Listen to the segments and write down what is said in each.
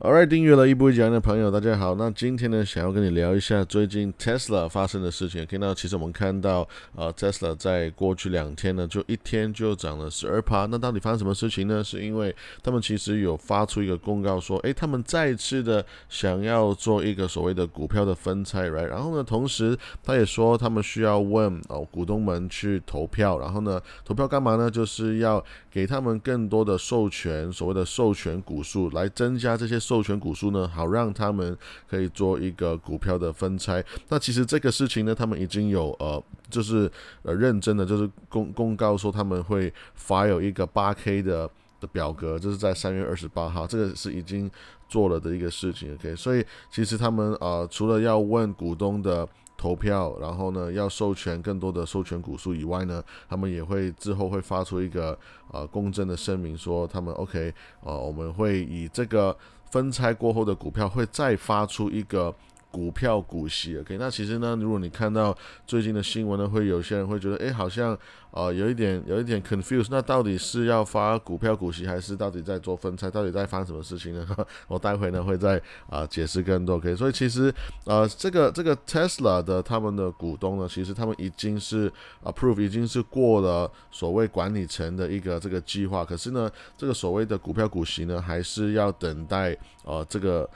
Alright，订阅了一步一讲的朋友，大家好。那今天呢，想要跟你聊一下最近 Tesla 发生的事情。可以那其实我们看到，呃，Tesla 在过去两天呢，就一天就涨了十二趴。那到底发生什么事情呢？是因为他们其实有发出一个公告说，诶，他们再次的想要做一个所谓的股票的分拆，right？然后呢，同时他也说他们需要问哦股东们去投票，然后呢，投票干嘛呢？就是要给他们更多的授权，所谓的授权股数，来增加这些。授权股数呢，好让他们可以做一个股票的分拆。那其实这个事情呢，他们已经有呃，就是呃认真的，就是公公告说他们会发有一个八 K 的的表格，就是在三月二十八号，这个是已经做了的一个事情。OK，所以其实他们呃，除了要问股东的。投票，然后呢，要授权更多的授权股数以外呢，他们也会之后会发出一个呃公正的声明，说他们 OK，呃，我们会以这个分拆过后的股票会再发出一个。股票股息，OK，那其实呢，如果你看到最近的新闻呢，会有些人会觉得，哎，好像呃有一点有一点 confused，那到底是要发股票股息，还是到底在做分拆？到底在发什么事情呢？我待会呢会再啊解释更多，OK。所以其实呃这个这个 Tesla 的他们的股东呢，其实他们已经是 approve，已经是过了所谓管理层的一个这个计划，可是呢，这个所谓的股票股息呢，还是要等待呃这个。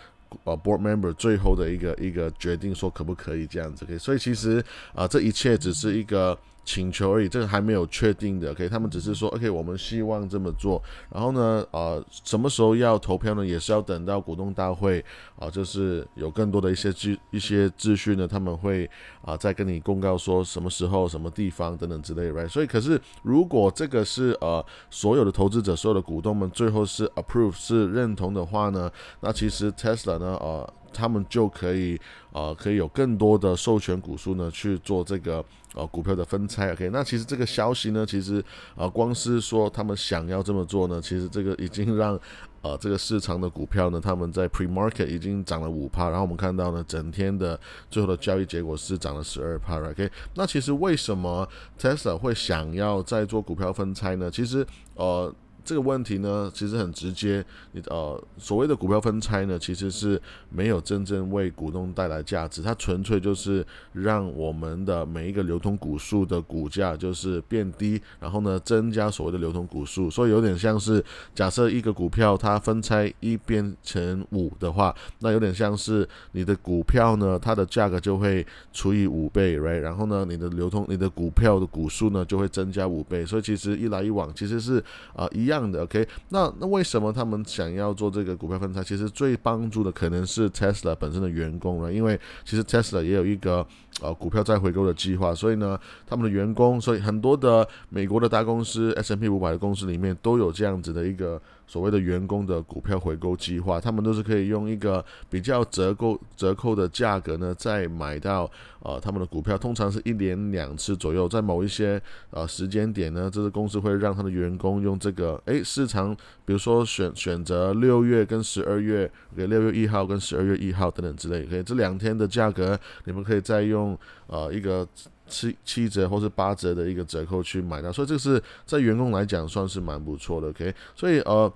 呃，board member 最后的一个一个决定说可不可以这样子，可以，所以其实啊，这一切只是一个。请求而已，这个还没有确定的。OK，他们只是说 OK，我们希望这么做。然后呢，呃，什么时候要投票呢？也是要等到股东大会啊，就是有更多的一些资一些资讯呢，他们会啊再跟你公告说什么时候、什么地方等等之类，right？。所以，可是如果这个是呃所有的投资者、所有的股东们最后是 approve 是认同的话呢，那其实 Tesla 呢，呃。他们就可以，呃，可以有更多的授权股数呢去做这个呃股票的分拆。OK，那其实这个消息呢，其实呃光是说他们想要这么做呢，其实这个已经让呃这个市场的股票呢，他们在 pre market 已经涨了五趴，然后我们看到呢，整天的最后的交易结果是涨了十二帕。OK，那其实为什么 Tesla 会想要再做股票分拆呢？其实呃。这个问题呢，其实很直接。你呃，所谓的股票分拆呢，其实是没有真正为股东带来价值，它纯粹就是让我们的每一个流通股数的股价就是变低，然后呢，增加所谓的流通股数。所以有点像是假设一个股票它分拆一变成五的话，那有点像是你的股票呢，它的价格就会除以五倍，right？然后呢，你的流通你的股票的股数呢就会增加五倍。所以其实一来一往其实是啊一样。样的，OK，那那为什么他们想要做这个股票分拆？其实最帮助的可能是 Tesla 本身的员工了，因为其实 Tesla 也有一个呃股票再回购的计划，所以呢，他们的员工，所以很多的美国的大公司 S M P 五百的公司里面都有这样子的一个。所谓的员工的股票回购计划，他们都是可以用一个比较折扣折扣的价格呢，再买到呃他们的股票，通常是一年两次左右，在某一些呃时间点呢，这个公司会让他的员工用这个，诶，市场比如说选选择六月跟十二月，给六月一号跟十二月一号等等之类，可以这两天的价格，你们可以再用呃一个七七折或是八折的一个折扣去买到，所以这个是在员工来讲算是蛮不错的，OK，所以呃。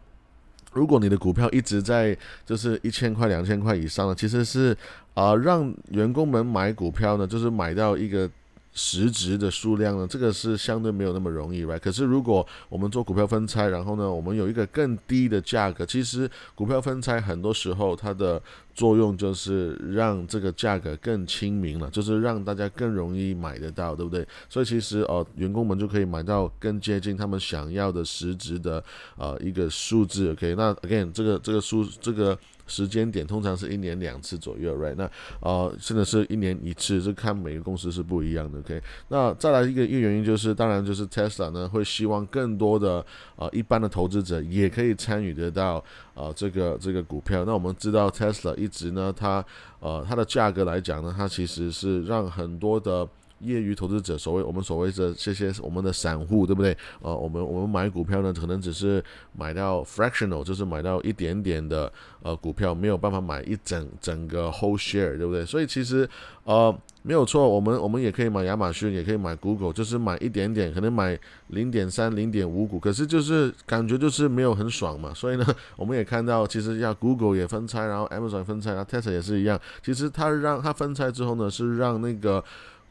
如果你的股票一直在就是一千块、两千块以上呢，其实是啊，让员工们买股票呢，就是买到一个。实值的数量呢，这个是相对没有那么容易来可是如果我们做股票分拆，然后呢，我们有一个更低的价格，其实股票分拆很多时候它的作用就是让这个价格更亲民了，就是让大家更容易买得到，对不对？所以其实呃，员工们就可以买到更接近他们想要的实值的呃一个数字，OK？那 again 这个这个数这个。时间点通常是一年两次左右，right？那呃，甚至是一年一次，这看每个公司是不一样的，OK？那再来一个一个原因就是，当然就是 Tesla 呢会希望更多的呃一般的投资者也可以参与得到呃这个这个股票。那我们知道 Tesla 一直呢，它呃它的价格来讲呢，它其实是让很多的。业余投资者，所谓我们所谓的这些我们的散户，对不对？呃，我们我们买股票呢，可能只是买到 fractional，就是买到一点点的呃股票，没有办法买一整整个 whole share，对不对？所以其实呃没有错，我们我们也可以买亚马逊，也可以买 Google，就是买一点点，可能买零点三、零点五股，可是就是感觉就是没有很爽嘛。所以呢，我们也看到，其实要 Google 也分拆，然后 Amazon 分拆，然后 Tesla 也是一样。其实它让它分拆之后呢，是让那个。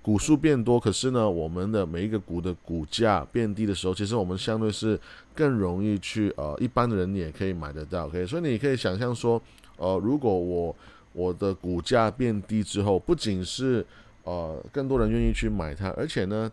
股数变多，可是呢，我们的每一个股的股价变低的时候，其实我们相对是更容易去呃，一般的人也可以买得到，OK，所以你可以想象说，呃，如果我我的股价变低之后，不仅是呃更多人愿意去买它，而且呢。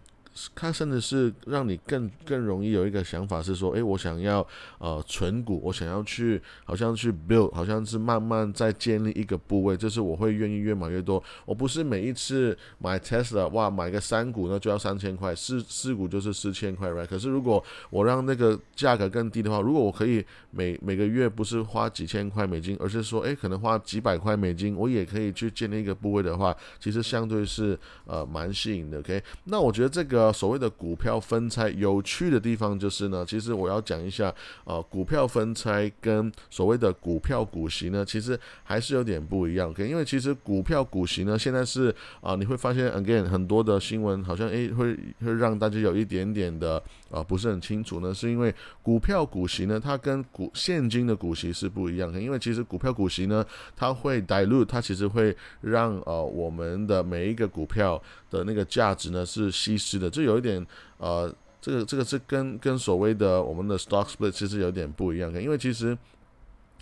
它甚至是让你更更容易有一个想法是说，诶，我想要呃存股，我想要去好像去 build，好像是慢慢在建立一个部位，就是我会愿意越买越多。我不是每一次买 Tesla，哇，买个三股呢就要三千块，四四股就是四千块，right？可是如果我让那个价格更低的话，如果我可以每每个月不是花几千块美金，而是说，诶，可能花几百块美金，我也可以去建立一个部位的话，其实相对是呃蛮吸引的，OK？那我觉得这个。呃，所谓的股票分拆有趣的地方就是呢，其实我要讲一下，呃，股票分拆跟所谓的股票股息呢，其实还是有点不一样。OK，因为其实股票股息呢，现在是啊，你会发现 again 很多的新闻好像诶会会让大家有一点点的啊不是很清楚呢，是因为股票股息呢，它跟股现金的股息是不一样的。因为其实股票股息呢，它会 dilute，它其实会让呃我们的每一个股票的那个价值呢是稀释的。就有一点，呃，这个这个是跟跟所谓的我们的 stock split 其实有点不一样，因为其实，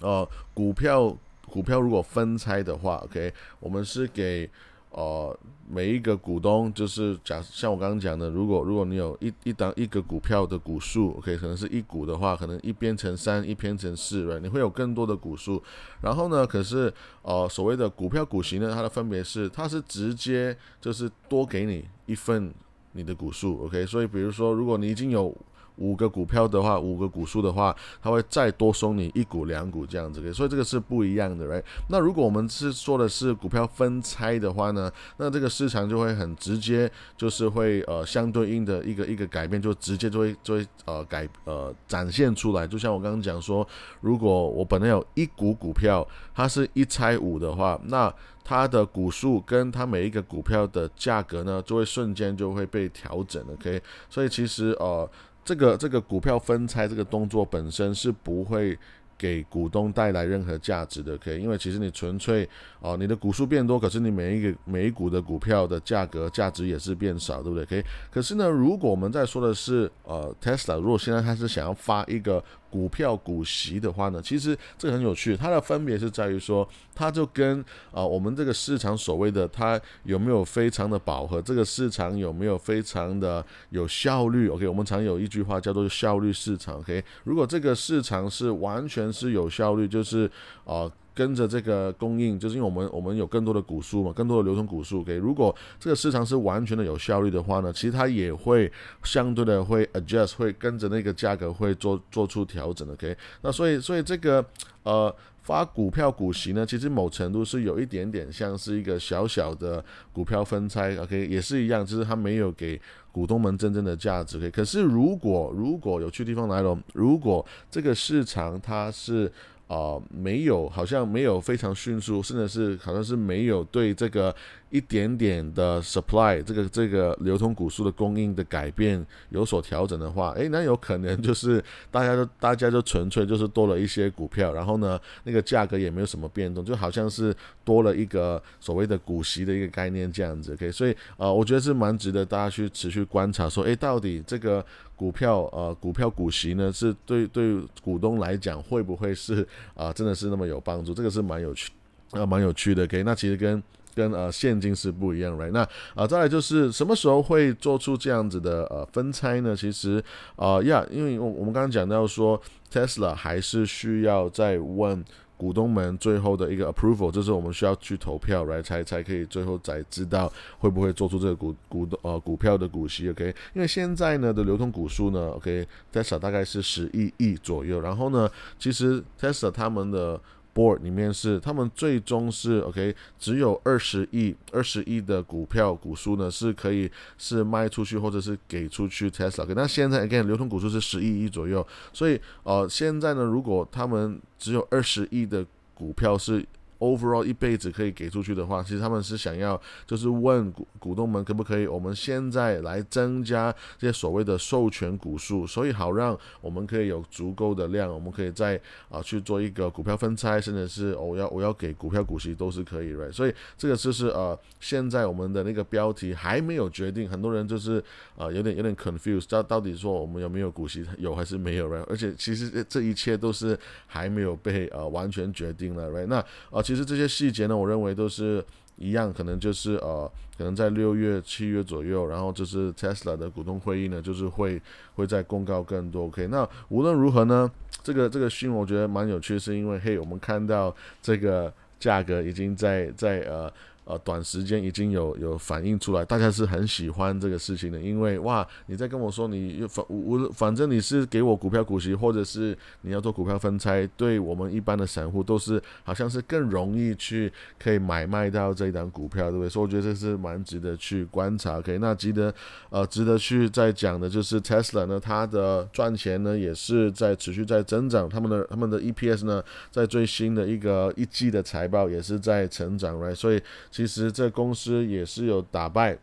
呃，股票股票如果分拆的话，OK，我们是给呃每一个股东，就是假像我刚刚讲的，如果如果你有一一档一个股票的股数，OK，可能是一股的话，可能一边乘三，一边乘四对你会有更多的股数。然后呢，可是呃所谓的股票股息呢，它的分别是，它是直接就是多给你一份。你的股数，OK，所以比如说，如果你已经有五个股票的话，五个股数的话，它会再多收你一股两股这样子的，所以这个是不一样的，right？那如果我们是说的是股票分拆的话呢，那这个市场就会很直接，就是会呃相对应的一个一个改变，就直接就会就会呃改呃展现出来。就像我刚刚讲说，如果我本来有一股股票，它是一拆五的话，那它的股数跟它每一个股票的价格呢，就会瞬间就会被调整了。OK，所以其实呃，这个这个股票分拆这个动作本身是不会。给股东带来任何价值的，可以，因为其实你纯粹哦，你的股数变多，可是你每一个每一股的股票的价格价值也是变少，对不对？可以，可是呢，如果我们在说的是呃，Tesla，如果现在他是想要发一个股票股息的话呢，其实这个很有趣，它的分别是在于说，它就跟啊我们这个市场所谓的它有没有非常的饱和，这个市场有没有非常的有效率？OK，我们常有一句话叫做效率市场。OK，如果这个市场是完全是有效率，就是啊，跟着这个供应，就是因为我们我们有更多的股数嘛，更多的流通股数。给如果这个市场是完全的有效率的话呢，其实它也会相对的会 adjust，会跟着那个价格会做做出调整的。OK，那所以所以这个呃发股票股息呢，其实某程度是有一点点像是一个小小的股票分拆。OK，也是一样，就是它没有给。股东们真正的价值，可以。可是如果如果有趣地方来了，如果这个市场它是。啊，没有，好像没有非常迅速，甚至是好像是没有对这个一点点的 supply 这个这个流通股数的供应的改变有所调整的话，诶，那有可能就是大家都大家就纯粹就是多了一些股票，然后呢，那个价格也没有什么变动，就好像是多了一个所谓的股息的一个概念这样子，OK，所以呃，我觉得是蛮值得大家去持续观察，说，诶，到底这个。股票呃，股票股息呢，是对对股东来讲会不会是啊，真的是那么有帮助？这个是蛮有趣啊，蛮有趣的。OK，那其实跟跟呃现金是不一样，right？那啊，再来就是什么时候会做出这样子的呃分拆呢？其实啊呀，因为我我们刚刚讲到说，Tesla 还是需要再问。股东们最后的一个 approval，就是我们需要去投票来才才可以最后才知道会不会做出这个股股的呃股票的股息，OK？因为现在呢的流通股数呢，OK？Tesla 大概是十亿亿左右，然后呢，其实 Tesla 他们的 board 里面是他们最终是 OK，只有二十亿二十亿的股票股数呢是可以是卖出去或者是给出去 Tesla。那现在 again 流通股数是十一亿左右，所以呃现在呢，如果他们只有二十亿的股票是。Overall 一辈子可以给出去的话，其实他们是想要就是问股股东们可不可以，我们现在来增加这些所谓的授权股数，所以好让我们可以有足够的量，我们可以再啊去做一个股票分拆，甚至是我要我要给股票股息都是可以，right？所以这个就是呃现在我们的那个标题还没有决定，很多人就是啊有点有点 confused，到到底说我们有没有股息有还是没有，right？而且其实这一切都是还没有被呃完全决定了，right？那啊。其实这些细节呢，我认为都是一样，可能就是呃，可能在六月、七月左右，然后就是 Tesla 的股东会议呢，就是会会在公告更多。OK，那无论如何呢，这个这个新闻我觉得蛮有趣，是因为嘿，我们看到这个价格已经在在呃。呃，短时间已经有有反映出来，大家是很喜欢这个事情的，因为哇，你在跟我说你反无反正你是给我股票股息，或者是你要做股票分拆，对我们一般的散户都是好像是更容易去可以买卖到这一档股票，对不对？所以我觉得这是蛮值得去观察。OK，那值得呃值得去再讲的就是 Tesla 呢，它的赚钱呢也是在持续在增长，他们的他们的 EPS 呢在最新的一个一季的财报也是在成长，right？所以。其实这公司也是有打败，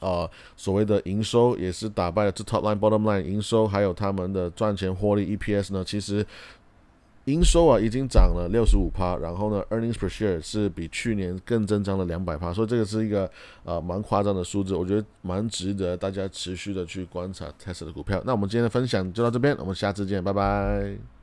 啊，所谓的营收也是打败了这 top line bottom line 营收，还有他们的赚钱获利 EPS 呢。其实营收啊已经涨了六十五趴，然后呢 earnings per share 是比去年更增长了两百趴，所以这个是一个呃蛮夸张的数字，我觉得蛮值得大家持续的去观察 Tesla 的股票。那我们今天的分享就到这边，我们下次见，拜拜。